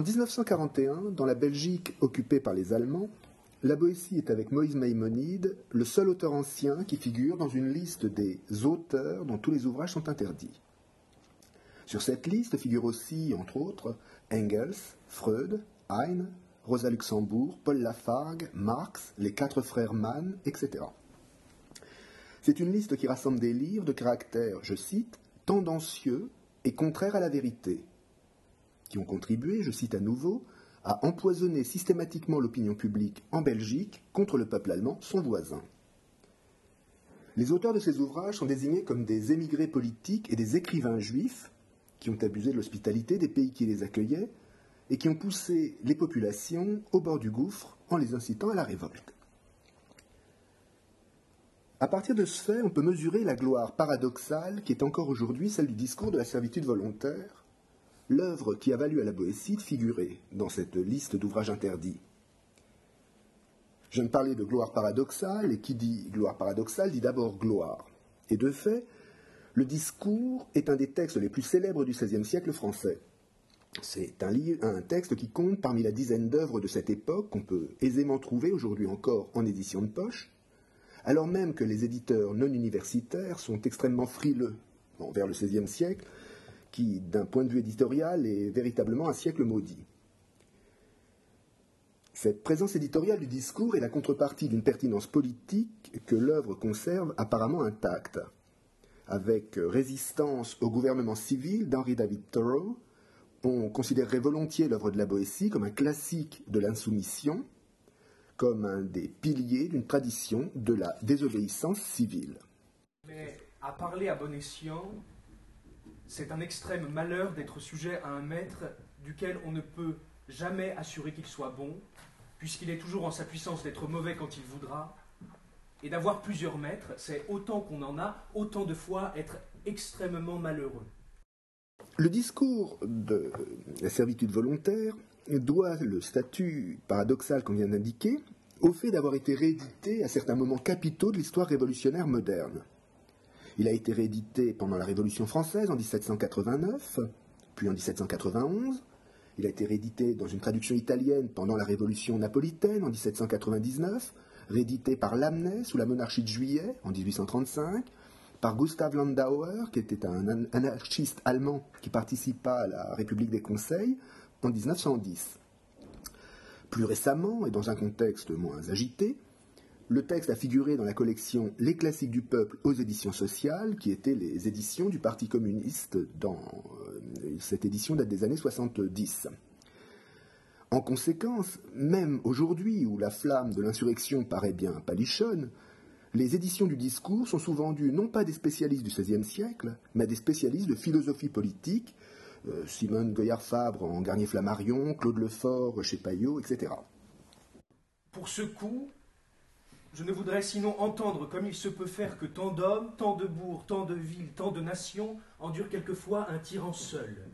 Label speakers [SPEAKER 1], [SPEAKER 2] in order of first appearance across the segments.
[SPEAKER 1] En 1941, dans la Belgique occupée par les Allemands, la Boétie est avec Moïse Maïmonide le seul auteur ancien qui figure dans une liste des auteurs dont tous les ouvrages sont interdits. Sur cette liste figurent aussi, entre autres, Engels, Freud, Heine, Rosa Luxembourg, Paul Lafargue, Marx, les quatre frères Mann, etc. C'est une liste qui rassemble des livres de caractère, je cite, tendancieux et contraires à la vérité, qui ont contribué, je cite à nouveau, à empoisonner systématiquement l'opinion publique en Belgique contre le peuple allemand, son voisin. Les auteurs de ces ouvrages sont désignés comme des émigrés politiques et des écrivains juifs qui ont abusé de l'hospitalité des pays qui les accueillaient et qui ont poussé les populations au bord du gouffre en les incitant à la révolte. À partir de ce fait, on peut mesurer la gloire paradoxale qui est encore aujourd'hui celle du discours de la servitude volontaire, l'œuvre qui a valu à la Boétie de figurer dans cette liste d'ouvrages interdits. Je ne parlais de gloire paradoxale, et qui dit gloire paradoxale dit d'abord gloire. Et de fait, le discours est un des textes les plus célèbres du XVIe siècle français. C'est un, un, texte qui compte parmi la dizaine d'œuvres de cette époque qu'on peut aisément trouver aujourd'hui encore en édition de poche, alors même que les éditeurs non universitaires sont extrêmement frileux vers le XVIe siècle qui, d'un point de vue éditorial, est véritablement un siècle maudit. Cette présence éditoriale du discours est la contrepartie d'une pertinence politique que l'œuvre conserve apparemment intacte. Avec résistance au gouvernement civil d'Henry David Thoreau, on considérerait volontiers l'œuvre de la Boétie comme un classique de l'insoumission, comme un des piliers d'une tradition de la désobéissance civile.
[SPEAKER 2] Mais à parler à bon escient, c'est un extrême malheur d'être sujet à un maître duquel on ne peut jamais assurer qu'il soit bon, puisqu'il est toujours en sa puissance d'être mauvais quand il voudra. Et d'avoir plusieurs maîtres, c'est autant qu'on en a, autant de fois être extrêmement malheureux.
[SPEAKER 1] Le discours de la servitude volontaire doit le statut paradoxal qu'on vient d'indiquer au fait d'avoir été réédité à certains moments capitaux de l'histoire révolutionnaire moderne. Il a été réédité pendant la Révolution française en 1789, puis en 1791. Il a été réédité dans une traduction italienne pendant la Révolution napolitaine en 1799, réédité par Lamennais sous la monarchie de Juillet en 1835, par Gustav Landauer, qui était un anarchiste allemand qui participa à la République des Conseils en 1910. Plus récemment, et dans un contexte moins agité, le texte a figuré dans la collection Les classiques du peuple aux éditions sociales, qui étaient les éditions du Parti communiste dans euh, cette édition date des années 70. En conséquence, même aujourd'hui où la flamme de l'insurrection paraît bien palichonne, les éditions du discours sont souvent dues non pas des spécialistes du XVIe siècle, mais à des spécialistes de philosophie politique, euh, Simone Goyard-Fabre en Garnier-Flammarion, Claude Lefort chez Payot, etc.
[SPEAKER 2] Pour ce coup, je ne voudrais sinon entendre comme il se peut faire que tant d'hommes, tant de bourgs, tant de villes, tant de nations endurent quelquefois un tyran seul,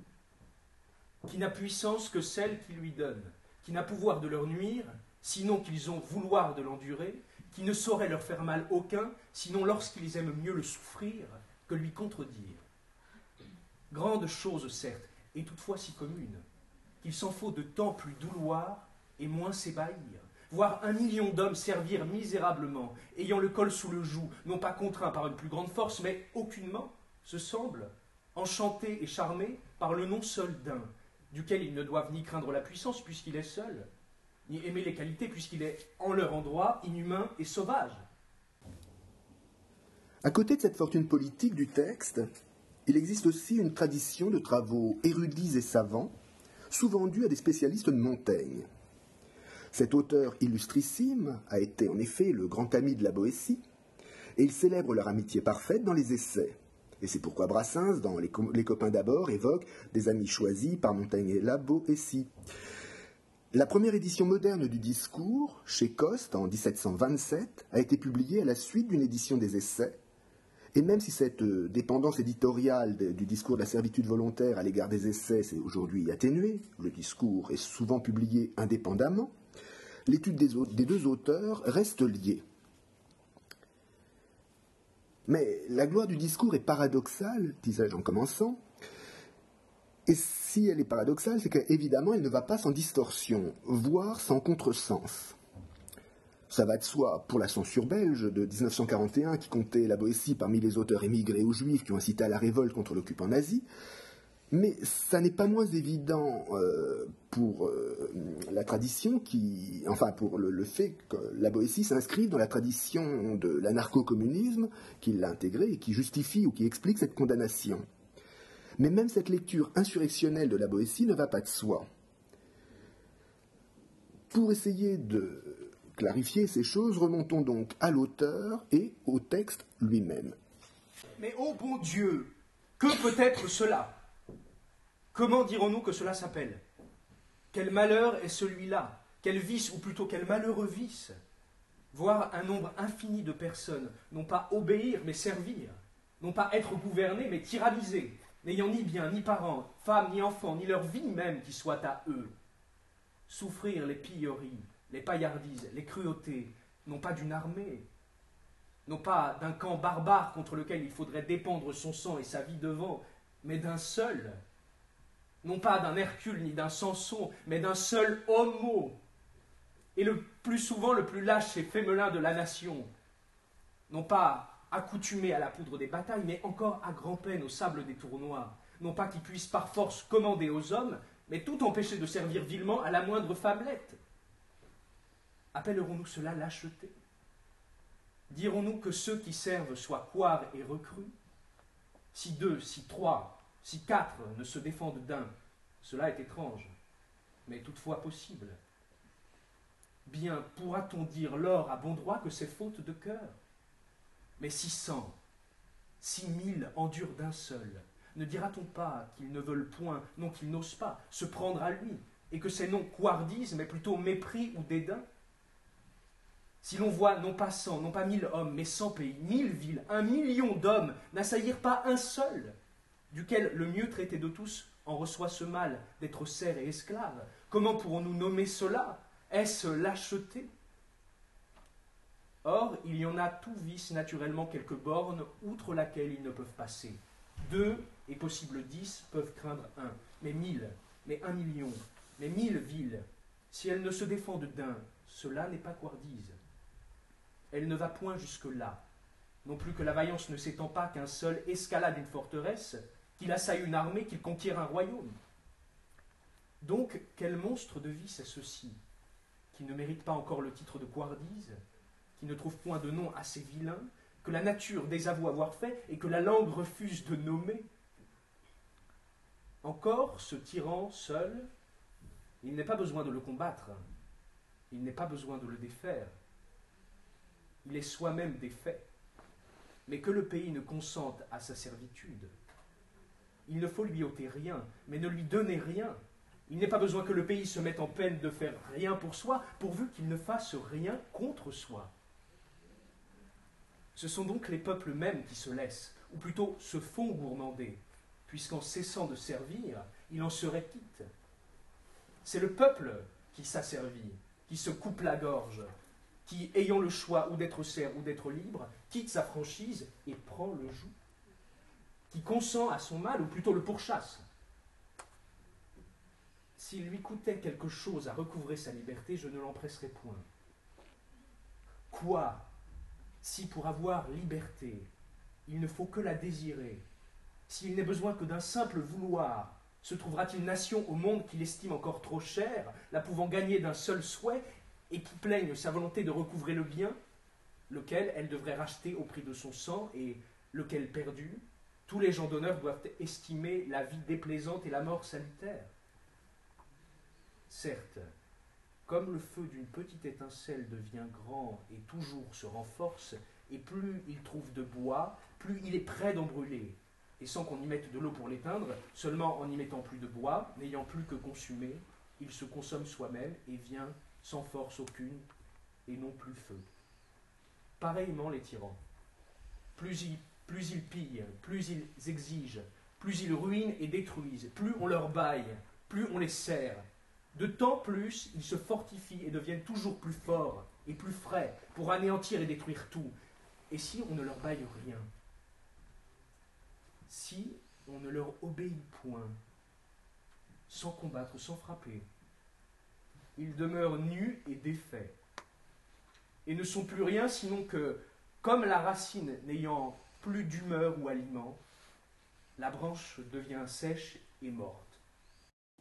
[SPEAKER 2] qui n'a puissance que celle qui lui donne, qui n'a pouvoir de leur nuire, sinon qu'ils ont vouloir de l'endurer, qui ne saurait leur faire mal aucun, sinon lorsqu'ils aiment mieux le souffrir que lui contredire. Grande chose, certes, et toutefois si commune, qu'il s'en faut de temps plus douloir et moins s'ébahir voir un million d'hommes servir misérablement, ayant le col sous le joug, non pas contraints par une plus grande force, mais aucunement, se semblent, enchantés et charmés par le nom seul d'un, duquel ils ne doivent ni craindre la puissance puisqu'il est seul, ni aimer les qualités puisqu'il est en leur endroit inhumain et sauvage.
[SPEAKER 1] À côté de cette fortune politique du texte, il existe aussi une tradition de travaux érudits et savants, souvent dus à des spécialistes de Montaigne. Cet auteur illustrissime a été en effet le grand ami de la Boétie, et il célèbre leur amitié parfaite dans les essais. Et c'est pourquoi Brassens, dans Les, copains d'abord, évoque des amis choisis par Montaigne et la Boétie. La première édition moderne du discours, chez Coste, en 1727, a été publiée à la suite d'une édition des essais, et même si cette euh, dépendance éditoriale du discours de la servitude volontaire à l'égard des essais s'est aujourd'hui atténuée, le discours est souvent publié indépendamment, l'étude des, deux auteurs reste liée. Mais la gloire du discours est paradoxale, disais-je en commençant, Et si elle est paradoxale, c'est qu'évidemment, elle ne va pas sans distorsion, voire sans contresens. Ça va de soi pour la censure belge de 1941 qui comptait la Boétie parmi les auteurs émigrés ou juifs qui ont incité à la révolte contre l'occupant nazi. Mais ça n'est pas moins évident euh, pour euh, la tradition qui, enfin pour le, fait que la Boétie s'inscrive dans la tradition de l'anarcho-communisme qui l'a intégrée et qui justifie ou qui explique cette condamnation. Mais même cette lecture insurrectionnelle de la Boétie ne va pas de soi. Pour essayer de clarifier ces choses, remontons donc à l'auteur et au texte lui-même.
[SPEAKER 2] Mais ô bon Dieu, que peut être cela? Comment dirons-nous que cela s'appelle? Quel malheur est celui-là? Quel vice, ou plutôt quel malheureux vice? Voir un nombre infini de personnes, non pas obéir, mais servir, non pas être gouverné, mais tyrannisé, n'ayant ni bien, ni parents, femmes, ni enfants, ni leur vie même qui soit à eux. Souffrir les pilleries, les paillardises, les cruautés, non pas d'une armée, non pas d'un camp barbare contre lequel il faudrait dépendre son sang et sa vie devant, mais d'un seul, non pas d'un Hercule ni d'un Samson, mais d'un seul homo, et le plus souvent le plus lâche et fémelin de la nation, non pas accoutumé à la poudre des batailles, mais encore à grand-peine au sable des tournois, non pas qu'il puisse par force commander aux hommes, mais tout empêcher de servir vilement à la moindre femmelette. Appellerons-nous cela lâcheté? Dirons-nous que ceux qui servent soient couards et recrues? Si deux, si trois, si quatre ne se défendent d'un, cela est étrange, mais toutefois possible. Bien pourra-t-on dire lors à bon droit que c'est faute de cœur? Mais six cents, six mille endurent d'un seul. Ne dira-t-on pas qu'ils ne veulent point, non qu'ils n'osent pas, se prendre à lui, et que c'est non couardise, mais plutôt mépris ou dédain? Si l'on voit non pas cent, non pas mille hommes, mais cent pays, mille villes, un million d'hommes n'assaillir pas un seul, duquel le mieux traité de tous en reçoit ce mal d'être serf et esclave. Comment pourrons-nous nommer cela? Est-ce lâcheté Or, il y en a tout vice naturellement quelques bornes outre laquelle ils ne peuvent passer. Deux, et possible dix, peuvent craindre un, mais mille, mais un million, mais mille villes. Si elles ne se défendent d'un, cela n'est pas couardise. Elle ne va point jusque-là. Non plus que la vaillance ne s'étend pas qu'un seul escalade une forteresse, qu'il assaille une armée, qu'il conquiert un royaume. Donc, quel monstre de vie c'est ceci, qui ne mérite pas encore le titre de couardise, qui ne trouve point de nom assez vilain, que la nature désavoue avoir fait et que la langue refuse de nommer? Encore, ce tyran seul, il n'est pas besoin de le combattre, il n'est pas besoin de le défaire, il est soi-même défait, mais que le pays ne consente à sa servitude, il ne faut lui ôter rien, mais ne lui donner rien. Il n'est pas besoin que le pays se mette en peine de faire rien pour soi, pourvu qu'il ne fasse rien contre soi. Ce sont donc les peuples mêmes qui se laissent, ou plutôt se font gourmander, puisqu'en cessant de servir, il en serait quitte. C'est le peuple qui s'asservit, qui se coupe la gorge, qui, ayant le choix ou d'être serf ou d'être libre, quitte sa franchise et prend le joug qui consent à son mal, ou plutôt le pourchasse. S'il lui coûtait quelque chose à recouvrer sa liberté, je ne l'empresserais point. Quoi? Si pour avoir liberté, il ne faut que la désirer, s'il n'est besoin que d'un simple vouloir, se trouvera-t-il nation au monde qui l'estime encore trop chère, la pouvant gagner d'un seul souhait, et qui plaigne sa volonté de recouvrer le bien, lequel elle devrait racheter au prix de son sang, et lequel perdu, tous les gens d'honneur doivent estimer la vie déplaisante et la mort salutaire. Certes, comme le feu d'une petite étincelle devient grand et toujours se renforce, et plus il trouve de bois, plus il est prêt d'en brûler, et sans qu'on y mette de l'eau pour l'éteindre, seulement en n'y mettant plus de bois, n'ayant plus que consumé, il se consomme soi-même et vient sans force aucune, et non plus feu. Pareillement les tyrans. Plus ils plus ils pillent, plus ils exigent, plus ils ruinent et détruisent, plus on leur baille, plus on les sert. De temps plus, ils se fortifient et deviennent toujours plus forts et plus frais pour anéantir et détruire tout. Et si on ne leur baille rien? Si on ne leur obéit point, sans combattre, sans frapper. Ils demeurent nus et défaits, et ne sont plus rien sinon que, comme la racine n'ayant plus d'humeur ou aliment, la branche devient sèche et morte.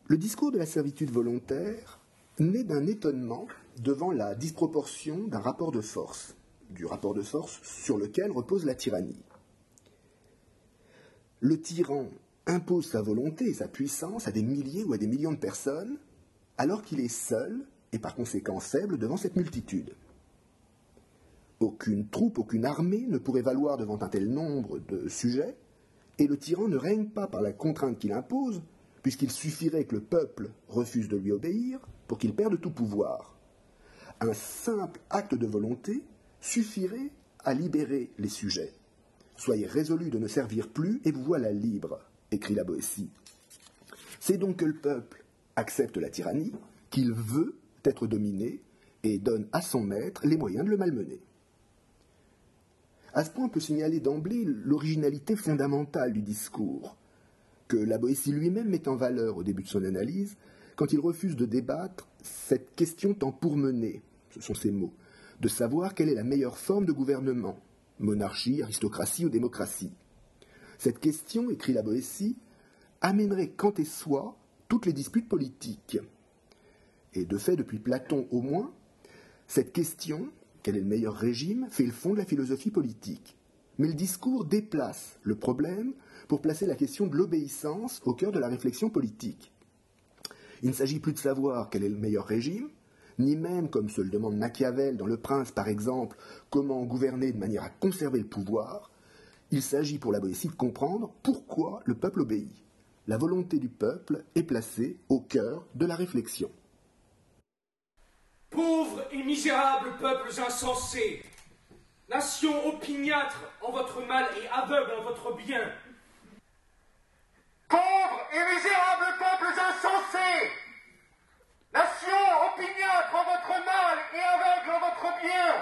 [SPEAKER 1] Le discours de la servitude volontaire naît d'un étonnement devant la disproportion d'un rapport de force, du rapport de force sur lequel repose la tyrannie. Le tyran impose sa volonté et sa puissance à des milliers ou à des millions de personnes, alors qu'il est seul et par conséquent faible devant cette multitude. Aucune troupe, aucune armée ne pourrait valoir devant un tel nombre de sujets, et le tyran ne règne pas par la contrainte qu'il impose, puisqu'il suffirait que le peuple refuse de lui obéir pour qu'il perde tout pouvoir. Un simple acte de volonté suffirait à libérer les sujets. Soyez résolus de ne servir plus et vous voilà libre, écrit la Boétie. C'est donc que le peuple accepte la tyrannie, qu'il veut être dominé et donne à son maître les moyens de le malmener. À ce point, on peut signaler d'emblée l'originalité fondamentale du discours, que la Boétie lui-même met en valeur au début de son analyse, quand il refuse de débattre cette question tant pourmenée, ce sont ses mots, de savoir quelle est la meilleure forme de gouvernement, monarchie, aristocratie ou démocratie. Cette question, écrit la Boétie, amènerait quant et soi toutes les disputes politiques. Et de fait, depuis Platon au moins, cette question, quel est le meilleur régime, fait le fond de la philosophie politique. Mais le discours déplace le problème pour placer la question de l'obéissance au cœur de la réflexion politique. Il ne s'agit plus de savoir quel est le meilleur régime, ni même, comme se le demande Machiavel dans Le Prince par exemple, comment gouverner de manière à conserver le pouvoir. Il s'agit pour la Boétie de comprendre pourquoi le peuple obéit. La volonté du peuple est placée au cœur de la réflexion.
[SPEAKER 2] Pauvres et misérables peuples insensés, nation opiniâtre en votre mal et aveugle en votre bien,
[SPEAKER 3] Pauvres et misérables peuples insensés, nation opiniâtre en votre mal et aveugle en votre bien,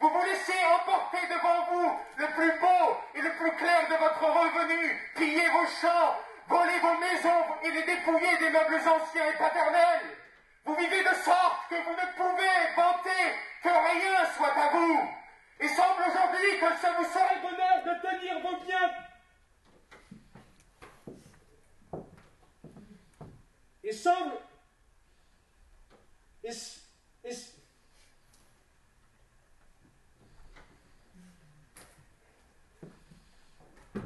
[SPEAKER 3] vous vous laissez emporter devant vous le plus beau et le plus clair de votre revenu, piller vos champs, voler vos maisons et les dépouiller des meubles anciens et paternels. Vous vivez de sorte que vous ne pouvez vanter que rien soit à vous. Il semble aujourd'hui que ça vous serait bonheur de tenir vos biens
[SPEAKER 2] et semble. Et, et,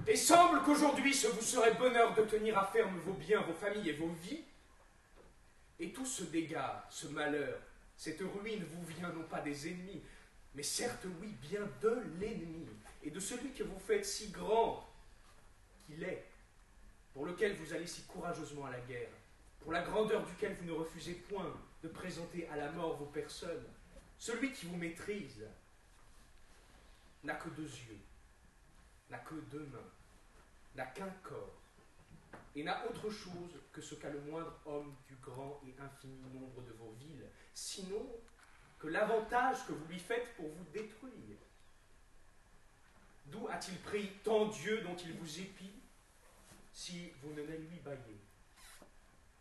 [SPEAKER 2] et semble vous serait bonheur de tenir à ferme vos biens, vos familles et vos vies. Et tout ce dégât, ce malheur, cette ruine vous vient non pas des ennemis, mais certes, oui, bien de l'ennemi, et de celui que vous faites si grand qu'il est, pour lequel vous allez si courageusement à la guerre pour la grandeur duquel vous ne refusez point de présenter à la mort vos personnes, celui qui vous maîtrise n'a que deux yeux, n'a que deux mains, n'a qu'un corps, et n'a autre chose que ce qu'a le moindre homme du grand et infini nombre de vos villes, sinon que l'avantage que vous lui faites pour vous détruire. D'où a-t-il pris tant Dieu dont il vous épie si vous ne les lui baillez?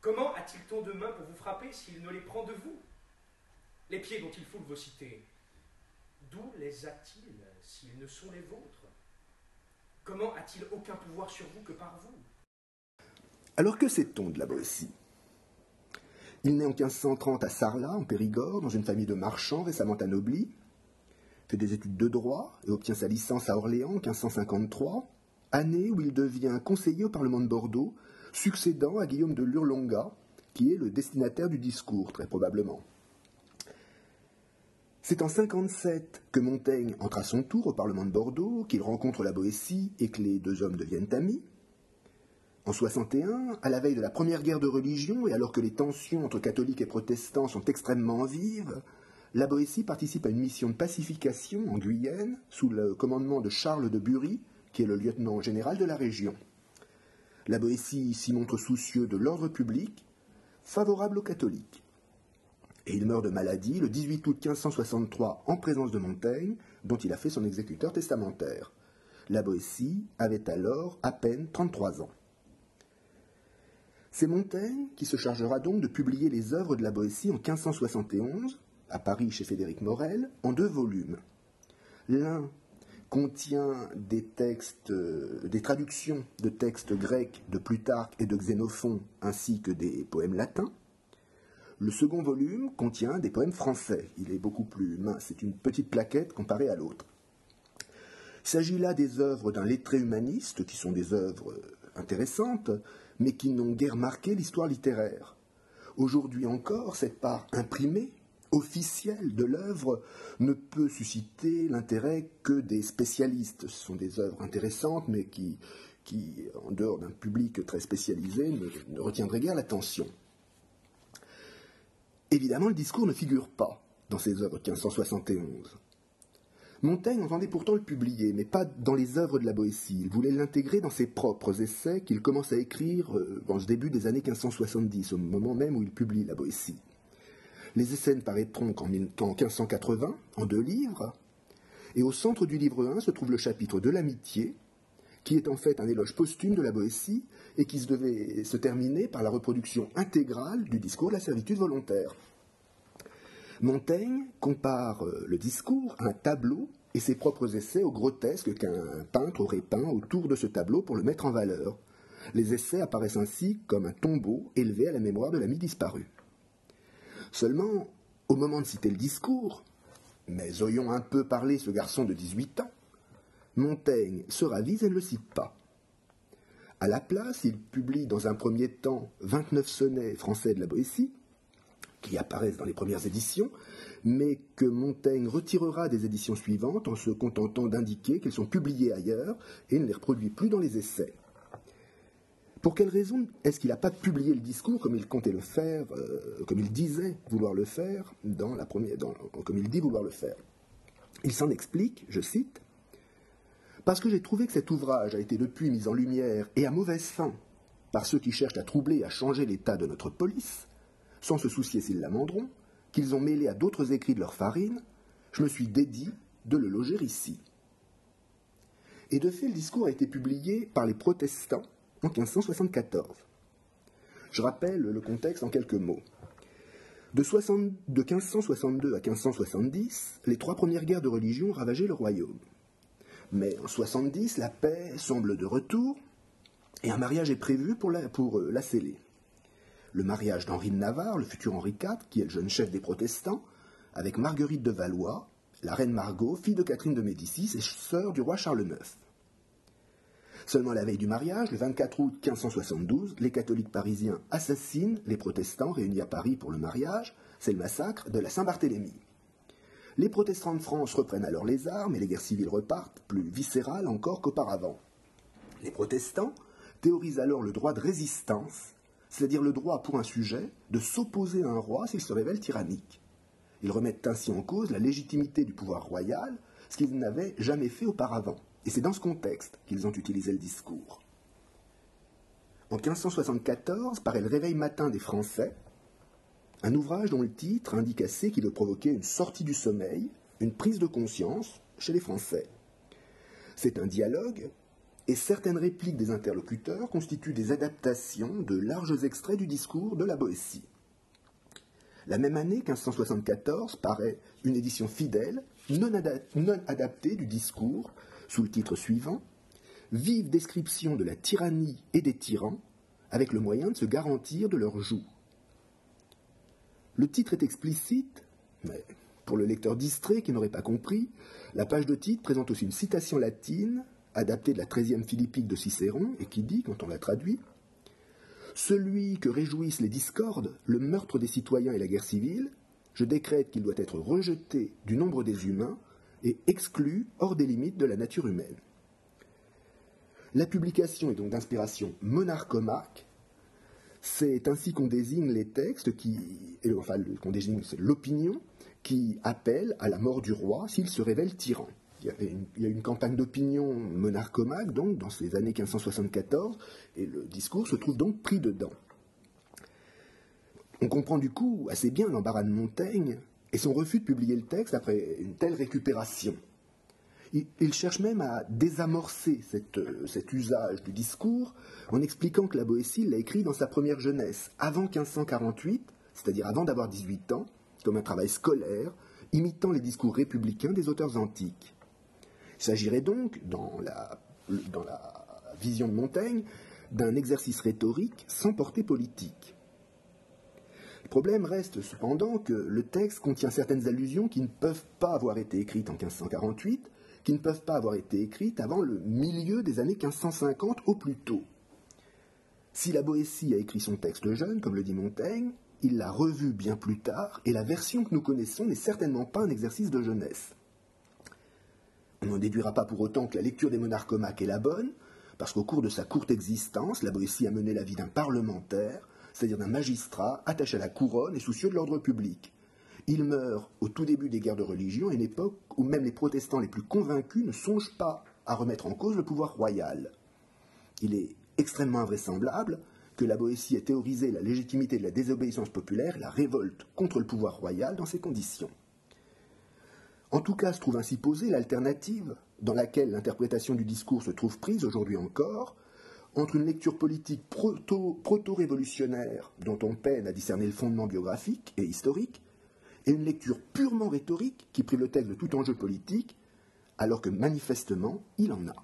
[SPEAKER 2] Comment a-t-il tant de mains pour vous frapper s'il ne les prend de vous? Les pieds dont il foule vos cités, d'où les a-t-il s'ils ne sont les vôtres? Comment a-t-il aucun pouvoir sur vous que par vous?
[SPEAKER 1] Alors que sait-on de la Boétie? Il naît en 1530 à Sarlat, en Périgord, dans une famille de marchands récemment anoblis, fait des études de droit et obtient sa licence à Orléans en 1553, année où il devient conseiller au Parlement de Bordeaux succédant à Guillaume de Lurlonga, qui est le destinataire du discours, très probablement. C'est en 57 que Montaigne entre à son tour au Parlement de Bordeaux, qu'il rencontre la Boétie et que les deux hommes deviennent amis. En 61, à la veille de la première guerre de religion et alors que les tensions entre catholiques et protestants sont extrêmement vives, la Boétie participe à une mission de pacification en Guyenne sous le commandement de Charles de Bury, qui est le lieutenant général de la région. La Boétie s'y montre soucieux de l'ordre public, favorable aux catholiques. Et il meurt de maladie le 18 août 1563 en présence de Montaigne, dont il a fait son exécuteur testamentaire. La Boétie avait alors à peine 33 ans. C'est Montaigne qui se chargera donc de publier les œuvres de la Boétie en 1571, à Paris chez Frédéric Morel, en deux volumes. L'un contient des textes, euh, des traductions de textes grecs de Plutarque et de Xénophon, ainsi que des poèmes latins. Le second volume contient des poèmes français. Il est beaucoup plus mince, c'est une petite plaquette comparée à l'autre. Il s'agit là des œuvres d'un lettré humaniste, qui sont des œuvres intéressantes, mais qui n'ont guère marqué l'histoire littéraire. Aujourd'hui encore, cette part imprimée officielle de l'œuvre ne peut susciter l'intérêt que des spécialistes. Ce sont des œuvres intéressantes, mais qui, en dehors d'un public très spécialisé, ne retiendraient guère l'attention. Évidemment, le discours ne figure pas dans ces œuvres 1571. Montaigne entendait pourtant le publier, mais pas dans les œuvres de la Boétie. Il voulait l'intégrer dans ses propres essais qu'il commence à écrire euh, dans ce début des années 1570, au moment même où il publie la Boétie. Les essais ne paraîtront qu'en 1580, en deux livres, et au centre du livre 1 se trouve le chapitre de l'amitié, qui est en fait un éloge posthume de la Boétie et qui devait se terminer par la reproduction intégrale du discours de la servitude volontaire. Montaigne compare euh, le discours à un tableau et ses propres essais au grotesque qu'un peintre aurait peint autour de ce tableau pour le mettre en valeur. Les essais apparaissent ainsi comme un tombeau élevé à la mémoire de l'ami disparu. Seulement, au moment de citer le discours, mais oyons un peu parler ce garçon de 18 ans, Montaigne se ravise et ne le cite pas. À la place, il publie dans un premier temps 29 sonnets français de la Boétie, qui apparaissent dans les premières éditions, mais que Montaigne retirera des éditions suivantes en se contentant d'indiquer qu'elles sont publiées ailleurs et ne les reproduit plus dans les essais. Pour quelle raison est-ce qu'il n'a pas publié le discours comme il comptait le faire, euh, comme il disait vouloir le faire, dans la première, comme il dit vouloir le faire? Il s'en explique, je cite, Parce que j'ai trouvé que cet ouvrage a été depuis mis en lumière et à mauvaise fin par ceux qui cherchent à troubler et à changer l'état de notre police, sans se soucier s'ils l'amenderont, qu'ils ont mêlé à d'autres écrits de leur farine, je me suis dédié de le loger ici. Et de fait, le discours a été publié par les protestants en 1574. Je rappelle le contexte en quelques mots. De, 1562 à 1570, les trois premières guerres de religion ravageaient le royaume. Mais en 70, la paix semble de retour et un mariage est prévu pour la, pour euh, sceller. Le mariage d'Henri de Navarre, le futur Henri IV, qui est le jeune chef des protestants, avec Marguerite de Valois, la reine Margot, fille de Catherine de Médicis et sœur du roi Charles IX. Seulement la veille du mariage, le 24 août 1572, les catholiques parisiens assassinent les protestants réunis à Paris pour le mariage. C'est le massacre de la Saint-Barthélemy. Les protestants de France reprennent alors les armes et les guerres civiles repartent, plus viscérales encore qu'auparavant. Les protestants théorisent alors le droit de résistance, c'est-à-dire le droit pour un sujet de s'opposer à un roi s'il se révèle tyrannique. Ils remettent ainsi en cause la légitimité du pouvoir royal, ce qu'ils n'avaient jamais fait auparavant. Et c'est dans ce contexte qu'ils ont utilisé le discours. En 1574 paraît le réveil matin des Français, un ouvrage dont le titre indique assez qu'il veut provoquer une sortie du sommeil, une prise de conscience chez les Français. C'est un dialogue, et certaines répliques des interlocuteurs constituent des adaptations de larges extraits du discours de la Boétie. La même année, 1574, paraît une édition fidèle, non, adaptée du discours sous le titre suivant Vive description de la tyrannie et des tyrans, avec le moyen de se garantir de leur joug. Le titre est explicite, mais pour le lecteur distrait qui n'aurait pas compris, la page de titre présente aussi une citation latine adaptée de la 13e philippique de Cicéron et qui dit, quand on la traduit, Celui que réjouissent les discordes, le meurtre des citoyens et la guerre civile, je décrète qu'il doit être rejeté du nombre des humains et exclu hors des limites de la nature humaine. La publication est donc d'inspiration monarchomaque. C'est ainsi qu'on désigne les textes qui, enfin, qu'on désigne l'opinion qui appelle à la mort du roi s'il se révèle tyran. Il y, a une, campagne d'opinion monarchomaque, donc, dans ces années 1574, et le discours se trouve donc pris dedans. On comprend du coup assez bien l'embarras de Montaigne et son refus de publier le texte après une telle récupération. Il, cherche même à désamorcer euh, cet usage du discours en expliquant que la Boétie l'a écrit dans sa première jeunesse, avant 1548, c'est-à-dire avant d'avoir 18 ans, comme un travail scolaire, imitant les discours républicains des auteurs antiques. Il s'agirait donc, dans la, dans la vision de Montaigne, d'un exercice rhétorique sans portée politique. Le problème reste cependant que le texte contient certaines allusions qui ne peuvent pas avoir été écrites en 1548, qui ne peuvent pas avoir été écrites avant le milieu des années 1550 au plus tôt. Si la Boétie a écrit son texte jeune, comme le dit Montaigne, il l'a revu bien plus tard, et la version que nous connaissons n'est certainement pas un exercice de jeunesse. On n'en déduira pas pour autant que la lecture des monarchomaques est la bonne, parce qu'au cours de sa courte existence, la Boétie a mené la vie d'un parlementaire, c'est-à-dire d'un magistrat attaché à la couronne et soucieux de l'ordre public. Il meurt au tout début des guerres de religion, à une époque où même les protestants les plus convaincus ne songent pas à remettre en cause le pouvoir royal. Il est extrêmement invraisemblable que la Boétie ait théorisé la légitimité de la désobéissance populaire, la révolte contre le pouvoir royal dans ces conditions. En tout cas, se trouve ainsi posée l'alternative, dans laquelle l'interprétation du discours se trouve prise aujourd'hui encore, entre une lecture politique proto-révolutionnaire, dont on peine à discerner le fondement biographique et historique, et une lecture purement rhétorique qui prive le texte de tout enjeu politique, alors que manifestement il en a.